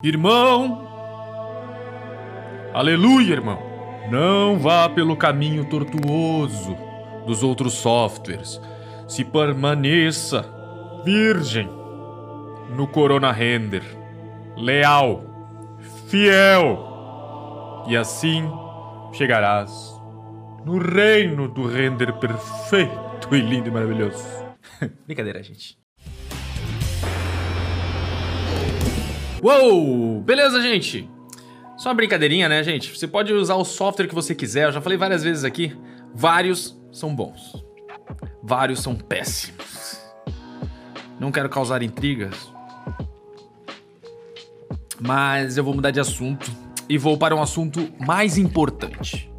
Irmão! Aleluia, irmão! Não vá pelo caminho tortuoso dos outros softwares. Se permaneça virgem no Corona Render, leal, fiel, e assim chegarás no reino do render perfeito e lindo e maravilhoso. Brincadeira, gente. Uou! Beleza, gente? Só uma brincadeirinha, né, gente? Você pode usar o software que você quiser. Eu já falei várias vezes aqui. Vários são bons. Vários são péssimos. Não quero causar intrigas. Mas eu vou mudar de assunto e vou para um assunto mais importante.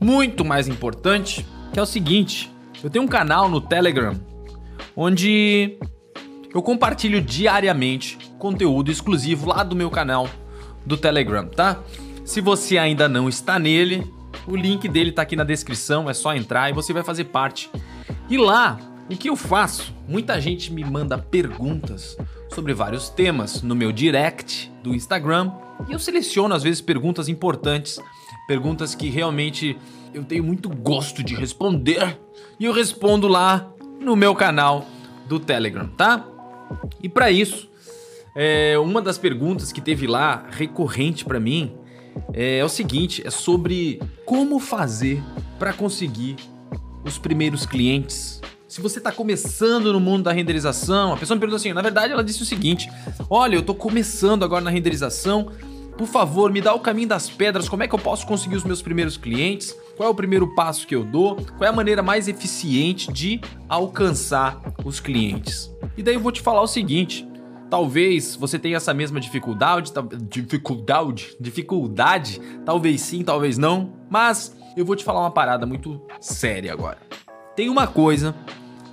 Muito mais importante, que é o seguinte: eu tenho um canal no Telegram onde eu compartilho diariamente conteúdo exclusivo lá do meu canal do Telegram, tá? Se você ainda não está nele, o link dele tá aqui na descrição, é só entrar e você vai fazer parte. E lá, o que eu faço? Muita gente me manda perguntas sobre vários temas no meu direct do Instagram e eu seleciono às vezes perguntas importantes, perguntas que realmente eu tenho muito gosto de responder e eu respondo lá no meu canal do Telegram, tá? E para isso, é, uma das perguntas que teve lá recorrente para mim é, é, o seguinte: é sobre como fazer para conseguir os primeiros clientes. Se você está começando no mundo da renderização, a pessoa me perguntou assim, na verdade ela disse o seguinte: Olha, eu estou começando agora na renderização, por favor, me dá o caminho das pedras, como é que eu posso conseguir os meus primeiros clientes? Qual é o primeiro passo que eu dou? Qual é a maneira mais eficiente de alcançar os clientes? E daí eu vou te falar o seguinte: Talvez você tenha essa mesma dificuldade, dificuldade, dificuldade, talvez sim, talvez não, mas eu vou te falar uma parada muito séria agora. Tem uma coisa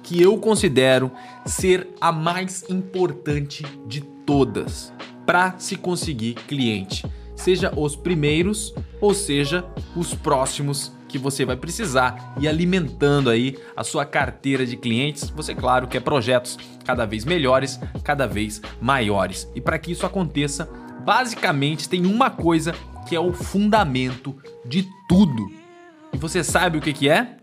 que eu considero ser a mais importante de todas para se conseguir cliente, seja os primeiros ou seja os próximos que você vai precisar e alimentando aí a sua carteira de clientes. Você, claro, quer projetos cada vez melhores, cada vez maiores. E para que isso aconteça, basicamente tem uma coisa que é o fundamento de tudo. E você sabe o que, que é?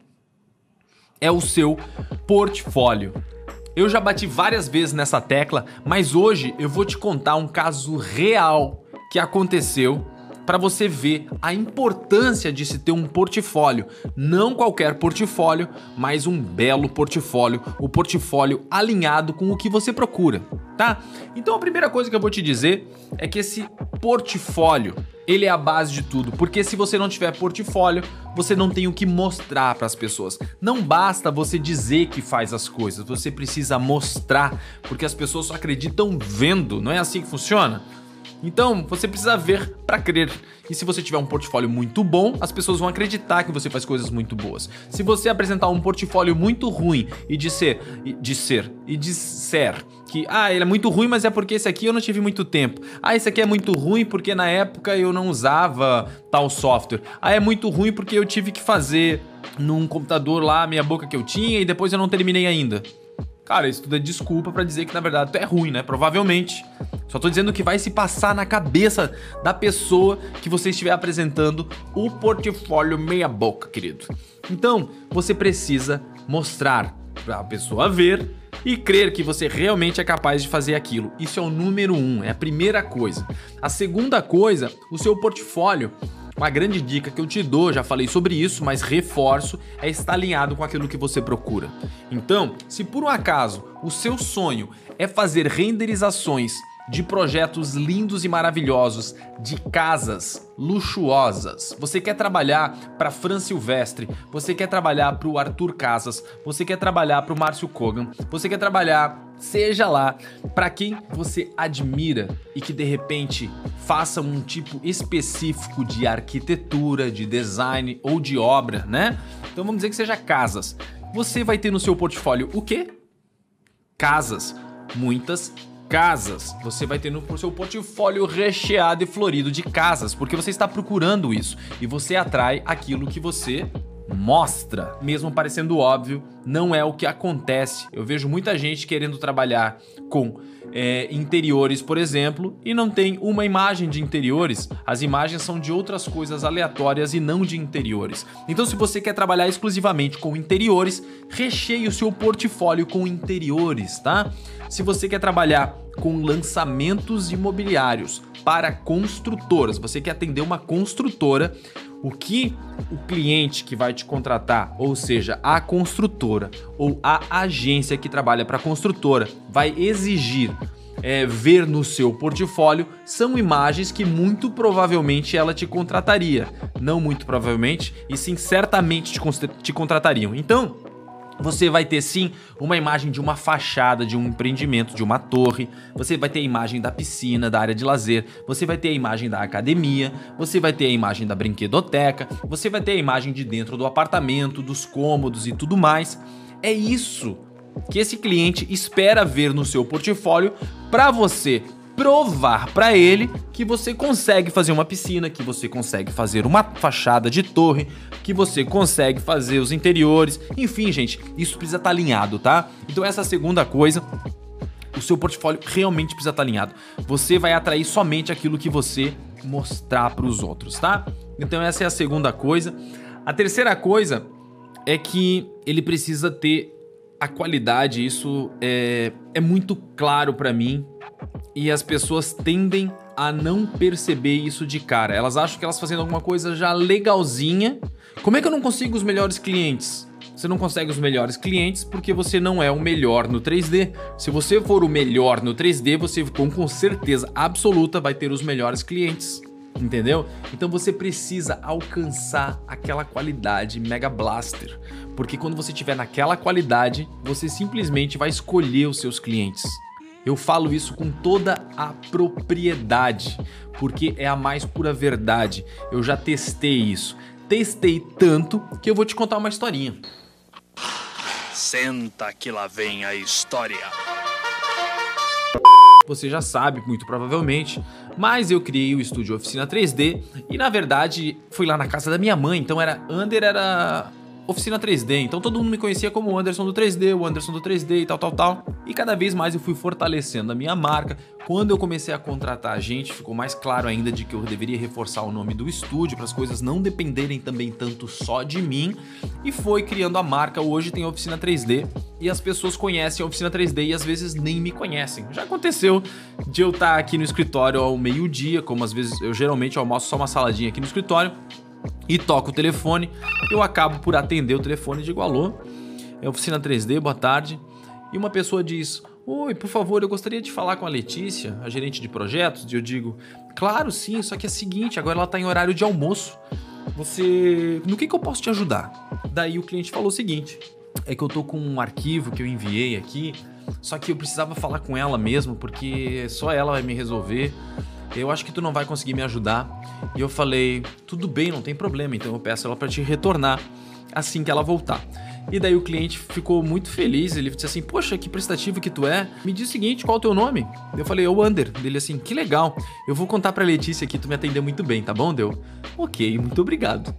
É o seu portfólio. Eu já bati várias vezes nessa tecla, mas hoje eu vou te contar um caso real que aconteceu para você ver a importância de se ter um portfólio. Não qualquer portfólio, mas um belo portfólio, o portfólio alinhado com o que você procura, tá? Então a primeira coisa que eu vou te dizer é que esse portfólio, ele é a base de tudo, porque se você não tiver portfólio, você não tem o que mostrar para as pessoas. Não basta você dizer que faz as coisas, você precisa mostrar, porque as pessoas só acreditam vendo, não é assim que funciona? Então, você precisa ver para crer. E se você tiver um portfólio muito bom, as pessoas vão acreditar que você faz coisas muito boas. Se você apresentar um portfólio muito ruim e disser, e disser, e disser que, ah, ele é muito ruim, mas é porque esse aqui eu não tive muito tempo. Ah, esse aqui é muito ruim porque na época eu não usava tal software. Ah, é muito ruim porque eu tive que fazer num computador lá meia boca que eu tinha e depois eu não terminei ainda. Cara, isso tudo é desculpa para dizer que na verdade tu é ruim, né? Provavelmente. Só tô dizendo que vai se passar na cabeça da pessoa que você estiver apresentando o portfólio meia boca, querido. Então, você precisa mostrar para a pessoa ver e crer que você realmente é capaz de fazer aquilo. Isso é o número um, é a primeira coisa. A segunda coisa, o seu portfólio uma grande dica que eu te dou, já falei sobre isso, mas reforço, é estar alinhado com aquilo que você procura. Então, se por um acaso o seu sonho é fazer renderizações de projetos lindos e maravilhosos, de casas luxuosas. Você quer trabalhar para Fran Silvestre, você quer trabalhar para o Arthur Casas, você quer trabalhar para o Márcio Kogan, você quer trabalhar, seja lá, para quem você admira e que de repente faça um tipo específico de arquitetura, de design ou de obra, né? Então vamos dizer que seja casas. Você vai ter no seu portfólio o quê? Casas, muitas casas. Você vai ter no seu portfólio recheado e florido de casas, porque você está procurando isso e você atrai aquilo que você mostra. Mesmo parecendo óbvio, não é o que acontece. Eu vejo muita gente querendo trabalhar com é, interiores, por exemplo, e não tem uma imagem de interiores. As imagens são de outras coisas aleatórias e não de interiores. Então, se você quer trabalhar exclusivamente com interiores, recheie o seu portfólio com interiores, tá? Se você quer trabalhar com lançamentos imobiliários para construtoras, você quer atender uma construtora, o que o cliente que vai te contratar, ou seja, a construtora ou a agência que trabalha para a construtora, vai exigir é, ver no seu portfólio são imagens que muito provavelmente ela te contrataria. Não muito provavelmente, e sim certamente te, te contratariam. Então, você vai ter sim uma imagem de uma fachada de um empreendimento, de uma torre. Você vai ter a imagem da piscina, da área de lazer. Você vai ter a imagem da academia. Você vai ter a imagem da brinquedoteca. Você vai ter a imagem de dentro do apartamento, dos cômodos e tudo mais. É isso que esse cliente espera ver no seu portfólio para você provar para ele que você consegue fazer uma piscina, que você consegue fazer uma fachada de torre, que você consegue fazer os interiores. Enfim, gente, isso precisa estar tá alinhado, tá? Então essa segunda coisa o seu portfólio realmente precisa estar tá alinhado. Você vai atrair somente aquilo que você mostrar para os outros, tá? Então essa é a segunda coisa. A terceira coisa é que ele precisa ter a qualidade. Isso é, é muito claro para mim e as pessoas tendem a não perceber isso de cara. Elas acham que elas fazendo alguma coisa já legalzinha. Como é que eu não consigo os melhores clientes? Você não consegue os melhores clientes porque você não é o melhor no 3D. Se você for o melhor no 3D, você com, com certeza absoluta vai ter os melhores clientes. Entendeu? Então você precisa alcançar aquela qualidade Mega Blaster. Porque quando você tiver naquela qualidade, você simplesmente vai escolher os seus clientes. Eu falo isso com toda a propriedade, porque é a mais pura verdade. Eu já testei isso. Testei tanto que eu vou te contar uma historinha. Senta que lá vem a história. Você já sabe, muito provavelmente, mas eu criei o estúdio Oficina 3D e na verdade fui lá na casa da minha mãe, então era Under era Oficina 3D. Então todo mundo me conhecia como o Anderson do 3D, o Anderson do 3D e tal, tal, tal. E cada vez mais eu fui fortalecendo a minha marca. Quando eu comecei a contratar gente, ficou mais claro ainda de que eu deveria reforçar o nome do estúdio para as coisas não dependerem também tanto só de mim. E foi criando a marca. Hoje tem a Oficina 3D e as pessoas conhecem a Oficina 3D e às vezes nem me conhecem. Já aconteceu de eu estar aqui no escritório ao meio-dia, como às vezes eu geralmente almoço só uma saladinha aqui no escritório e toco o telefone, eu acabo por atender o telefone e digo alô, é oficina 3D, boa tarde. E uma pessoa diz: Oi, por favor, eu gostaria de falar com a Letícia, a gerente de projetos. E eu digo: Claro, sim, só que é o seguinte, agora ela está em horário de almoço. Você. No que, que eu posso te ajudar? Daí o cliente falou o seguinte: É que eu tô com um arquivo que eu enviei aqui, só que eu precisava falar com ela mesmo, porque só ela vai me resolver eu acho que tu não vai conseguir me ajudar. E eu falei, tudo bem, não tem problema, então eu peço ela para te retornar assim que ela voltar. E daí o cliente ficou muito feliz, ele disse assim, poxa, que prestativo que tu é. Me diz o seguinte, qual é o teu nome? Eu falei, é o Under. Dele assim, que legal. Eu vou contar pra Letícia que tu me atendeu muito bem, tá bom? Deu, ok, muito obrigado.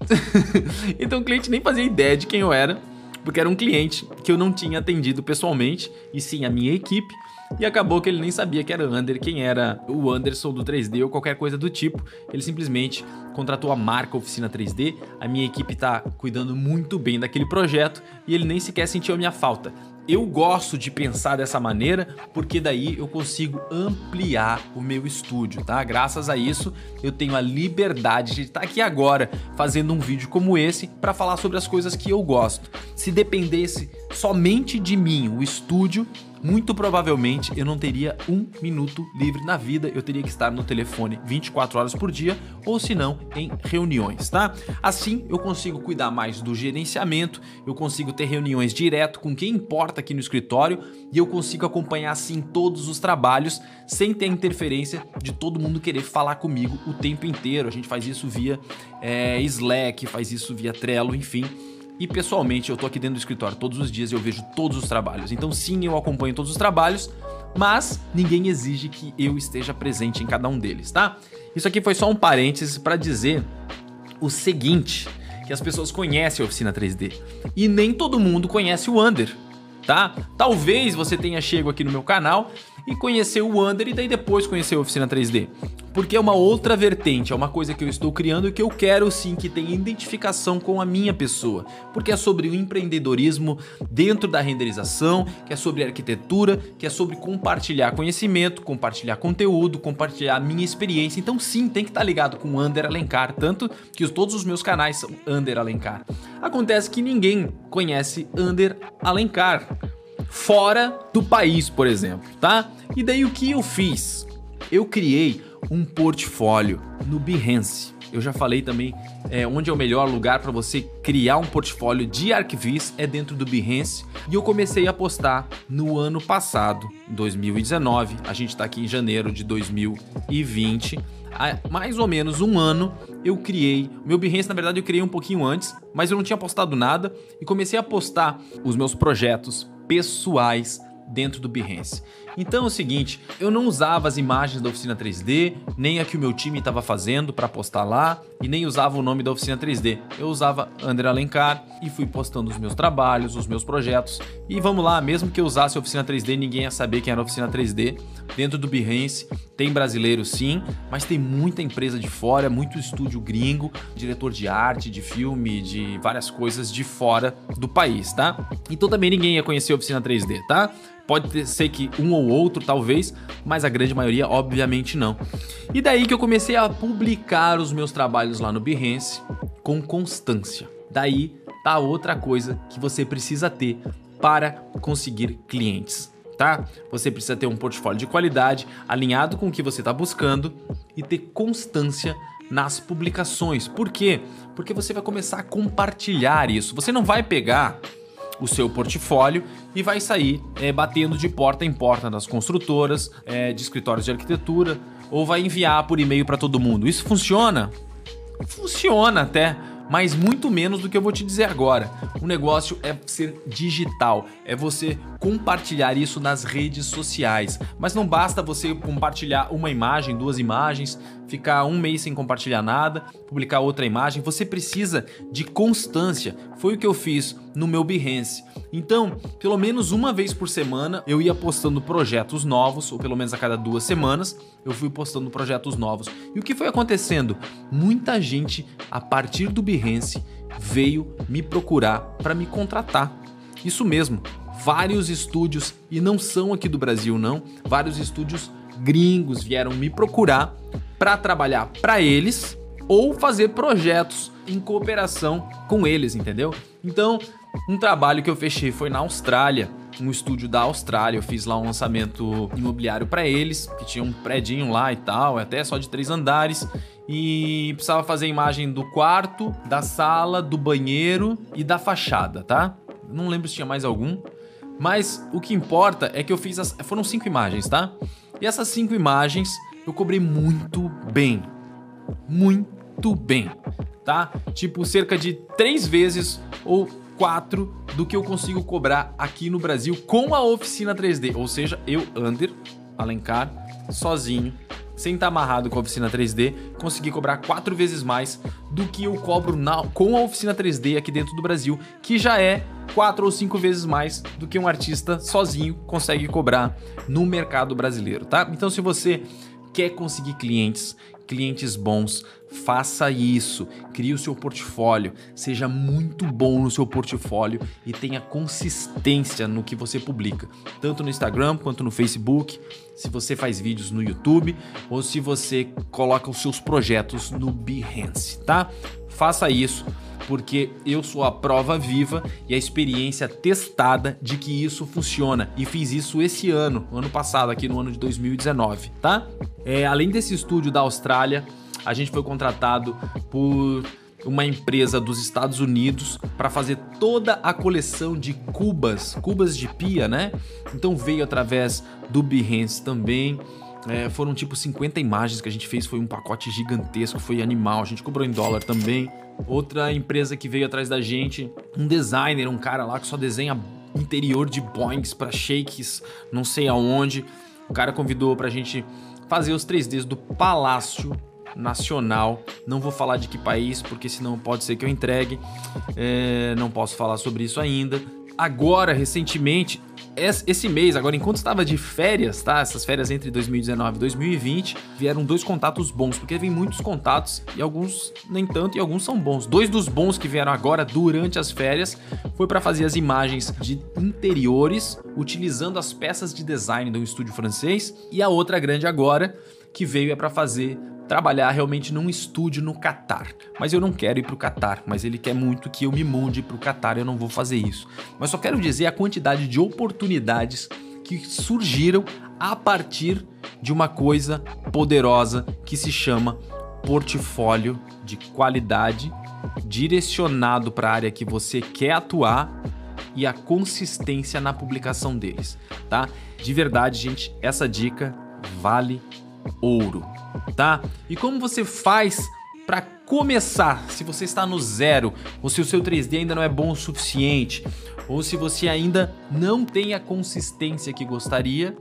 então o cliente nem fazia ideia de quem eu era, porque era um cliente que eu não tinha atendido pessoalmente, e sim a minha equipe. E acabou que ele nem sabia que era Under, quem era o Anderson do 3D ou qualquer coisa do tipo. Ele simplesmente contratou a marca Oficina 3D. A minha equipe tá cuidando muito bem daquele projeto e ele nem sequer sentiu a minha falta. Eu gosto de pensar dessa maneira porque daí eu consigo ampliar o meu estúdio, tá? Graças a isso eu tenho a liberdade de estar aqui agora fazendo um vídeo como esse para falar sobre as coisas que eu gosto. Se dependesse somente de mim, o estúdio, muito provavelmente eu não teria um minuto livre na vida, eu teria que estar no telefone 24 horas por dia ou se não em reuniões, tá? Assim eu consigo cuidar mais do gerenciamento, eu consigo ter reuniões direto com quem importa aqui no escritório e eu consigo acompanhar assim todos os trabalhos sem ter interferência de todo mundo querer falar comigo o tempo inteiro. A gente faz isso via é, Slack, faz isso via Trello, enfim. E pessoalmente, eu tô aqui dentro do escritório todos os dias e eu vejo todos os trabalhos. Então, sim, eu acompanho todos os trabalhos, mas ninguém exige que eu esteja presente em cada um deles, tá? Isso aqui foi só um parênteses para dizer o seguinte, que as pessoas conhecem a oficina 3D e nem todo mundo conhece o Under, tá? Talvez você tenha chego aqui no meu canal e conhecer o Under e daí depois conhecer a oficina 3D. Porque é uma outra vertente, é uma coisa que eu estou criando e que eu quero sim que tenha identificação com a minha pessoa. Porque é sobre o empreendedorismo dentro da renderização, que é sobre arquitetura, que é sobre compartilhar conhecimento, compartilhar conteúdo, compartilhar a minha experiência. Então sim, tem que estar ligado com Under Alencar, tanto que todos os meus canais são Under Alencar. Acontece que ninguém conhece Under Alencar fora do país, por exemplo, tá? E daí o que eu fiz? Eu criei um portfólio no Behance. Eu já falei também é, onde é o melhor lugar para você criar um portfólio de arquivis é dentro do Behance e eu comecei a postar no ano passado, 2019. A gente está aqui em janeiro de 2020. Há mais ou menos um ano eu criei. Meu Behance, na verdade, eu criei um pouquinho antes, mas eu não tinha postado nada e comecei a postar os meus projetos pessoais dentro do Behance. Então é o seguinte, eu não usava as imagens da oficina 3D, nem a que o meu time estava fazendo para postar lá, e nem usava o nome da oficina 3D. Eu usava André Alencar e fui postando os meus trabalhos, os meus projetos. E vamos lá, mesmo que eu usasse a oficina 3D, ninguém ia saber quem era a oficina 3D. Dentro do Behance tem brasileiro sim, mas tem muita empresa de fora, muito estúdio gringo, diretor de arte, de filme, de várias coisas de fora do país, tá? Então também ninguém ia conhecer a oficina 3D, tá? Pode ser que um ou outro, talvez, mas a grande maioria, obviamente, não. E daí que eu comecei a publicar os meus trabalhos lá no Behance com constância. Daí tá outra coisa que você precisa ter para conseguir clientes, tá? Você precisa ter um portfólio de qualidade alinhado com o que você está buscando e ter constância nas publicações. Por quê? Porque você vai começar a compartilhar isso. Você não vai pegar o seu portfólio e vai sair é, batendo de porta em porta nas construtoras, é, de escritórios de arquitetura, ou vai enviar por e-mail para todo mundo. Isso funciona? Funciona até, mas muito menos do que eu vou te dizer agora. O negócio é ser digital, é você compartilhar isso nas redes sociais. Mas não basta você compartilhar uma imagem, duas imagens, ficar um mês sem compartilhar nada, publicar outra imagem. Você precisa de constância. Foi o que eu fiz no meu Behance. Então, pelo menos uma vez por semana eu ia postando projetos novos, ou pelo menos a cada duas semanas eu fui postando projetos novos. E o que foi acontecendo? Muita gente, a partir do Behance, veio me procurar para me contratar. Isso mesmo, vários estúdios, e não são aqui do Brasil não, vários estúdios gringos vieram me procurar para trabalhar para eles ou fazer projetos em cooperação com eles, entendeu? Então, um trabalho que eu fechei foi na Austrália, um estúdio da Austrália. Eu fiz lá um lançamento imobiliário para eles, que tinha um predinho lá e tal, até só de três andares. E precisava fazer a imagem do quarto, da sala, do banheiro e da fachada, tá? Não lembro se tinha mais algum. Mas o que importa é que eu fiz as. Foram cinco imagens, tá? E essas cinco imagens eu cobrei muito bem. Muito bem, tá? Tipo, cerca de três vezes ou 4 do que eu consigo cobrar aqui no Brasil com a oficina 3D. Ou seja, eu, Under, Alencar, sozinho, sem estar amarrado com a oficina 3D, consegui cobrar quatro vezes mais do que eu cobro na, com a oficina 3D aqui dentro do Brasil, que já é quatro ou cinco vezes mais do que um artista sozinho consegue cobrar no mercado brasileiro, tá? Então, se você quer conseguir clientes, clientes bons, faça isso. Crie o seu portfólio, seja muito bom no seu portfólio e tenha consistência no que você publica, tanto no Instagram quanto no Facebook, se você faz vídeos no YouTube ou se você coloca os seus projetos no Behance, tá? Faça isso porque eu sou a prova viva e a experiência testada de que isso funciona. E fiz isso esse ano, ano passado, aqui no ano de 2019, tá? É, além desse estúdio da Austrália, a gente foi contratado por uma empresa dos Estados Unidos para fazer toda a coleção de cubas, cubas de pia, né? Então veio através do Behance também. É, foram tipo 50 imagens que a gente fez, foi um pacote gigantesco, foi animal, a gente cobrou em dólar também. Outra empresa que veio atrás da gente, um designer, um cara lá que só desenha interior de Boeings para shakes, não sei aonde. O cara convidou pra gente fazer os 3Ds do Palácio Nacional. Não vou falar de que país, porque senão pode ser que eu entregue. É, não posso falar sobre isso ainda, agora, recentemente, esse mês, agora, enquanto estava de férias, tá? Essas férias entre 2019 e 2020, vieram dois contatos bons, porque vem muitos contatos e alguns nem tanto e alguns são bons. Dois dos bons que vieram agora durante as férias foi para fazer as imagens de interiores utilizando as peças de design de um estúdio francês e a outra grande agora que veio é para fazer trabalhar realmente num estúdio no Catar. Mas eu não quero ir para o Catar, mas ele quer muito que eu me mude para o Catar, eu não vou fazer isso. Mas só quero dizer a quantidade de oportunidades que surgiram a partir de uma coisa poderosa que se chama portfólio de qualidade direcionado para a área que você quer atuar e a consistência na publicação deles, tá? De verdade, gente, essa dica vale ouro tá? E como você faz para começar, se você está no zero, ou se o seu 3D ainda não é bom o suficiente, ou se você ainda não tem a consistência que gostaria,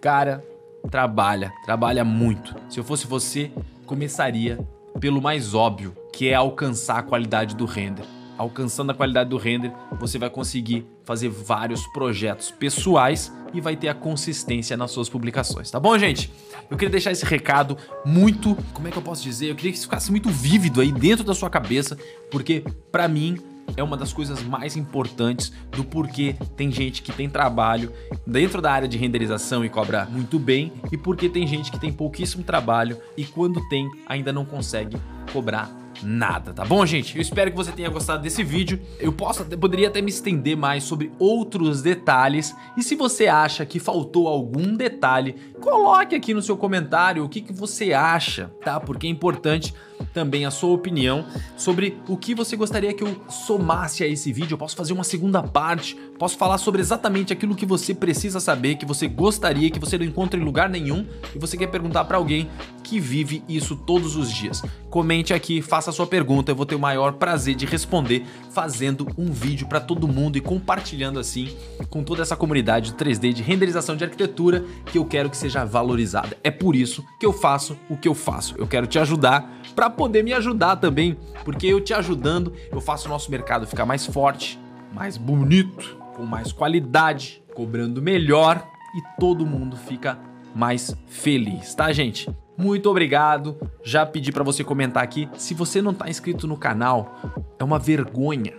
cara, trabalha, trabalha muito. Se eu fosse você, começaria pelo mais óbvio, que é alcançar a qualidade do render. Alcançando a qualidade do render, você vai conseguir fazer vários projetos pessoais e vai ter a consistência nas suas publicações, tá bom, gente? Eu queria deixar esse recado muito, como é que eu posso dizer? Eu queria que ficasse muito vívido aí dentro da sua cabeça, porque para mim é uma das coisas mais importantes do porquê tem gente que tem trabalho dentro da área de renderização e cobra muito bem, e porque tem gente que tem pouquíssimo trabalho e quando tem ainda não consegue cobrar nada, tá bom, gente? Eu espero que você tenha gostado desse vídeo. Eu posso, poderia até me estender mais sobre outros detalhes. E se você acha que faltou algum detalhe, coloque aqui no seu comentário o que, que você acha, tá? Porque é importante também a sua opinião sobre o que você gostaria que eu somasse a esse vídeo. Eu posso fazer uma segunda parte, posso falar sobre exatamente aquilo que você precisa saber, que você gostaria, que você não encontra em lugar nenhum e você quer perguntar para alguém que vive isso todos os dias. Comente aqui, faça a sua pergunta, eu vou ter o maior prazer de responder fazendo um vídeo para todo mundo e compartilhando assim com toda essa comunidade de 3D de renderização de arquitetura que eu quero que seja valorizada. É por isso que eu faço o que eu faço. Eu quero te ajudar para poder me ajudar também, porque eu te ajudando, eu faço o nosso mercado ficar mais forte, mais bonito, com mais qualidade, cobrando melhor e todo mundo fica mais feliz, tá, gente? Muito obrigado. Já pedi para você comentar aqui. Se você não tá inscrito no canal, é uma vergonha.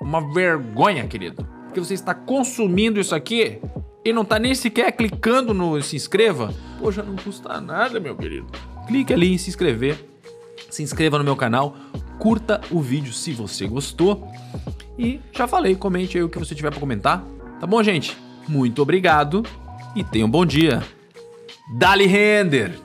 Uma vergonha, querido. Porque você está consumindo isso aqui e não tá nem sequer clicando no se inscreva. Poxa, não custa nada, meu querido. Clique ali em se inscrever se inscreva no meu canal, curta o vídeo se você gostou e já falei, comente aí o que você tiver para comentar. Tá bom, gente? Muito obrigado e tenha um bom dia. Dali Render!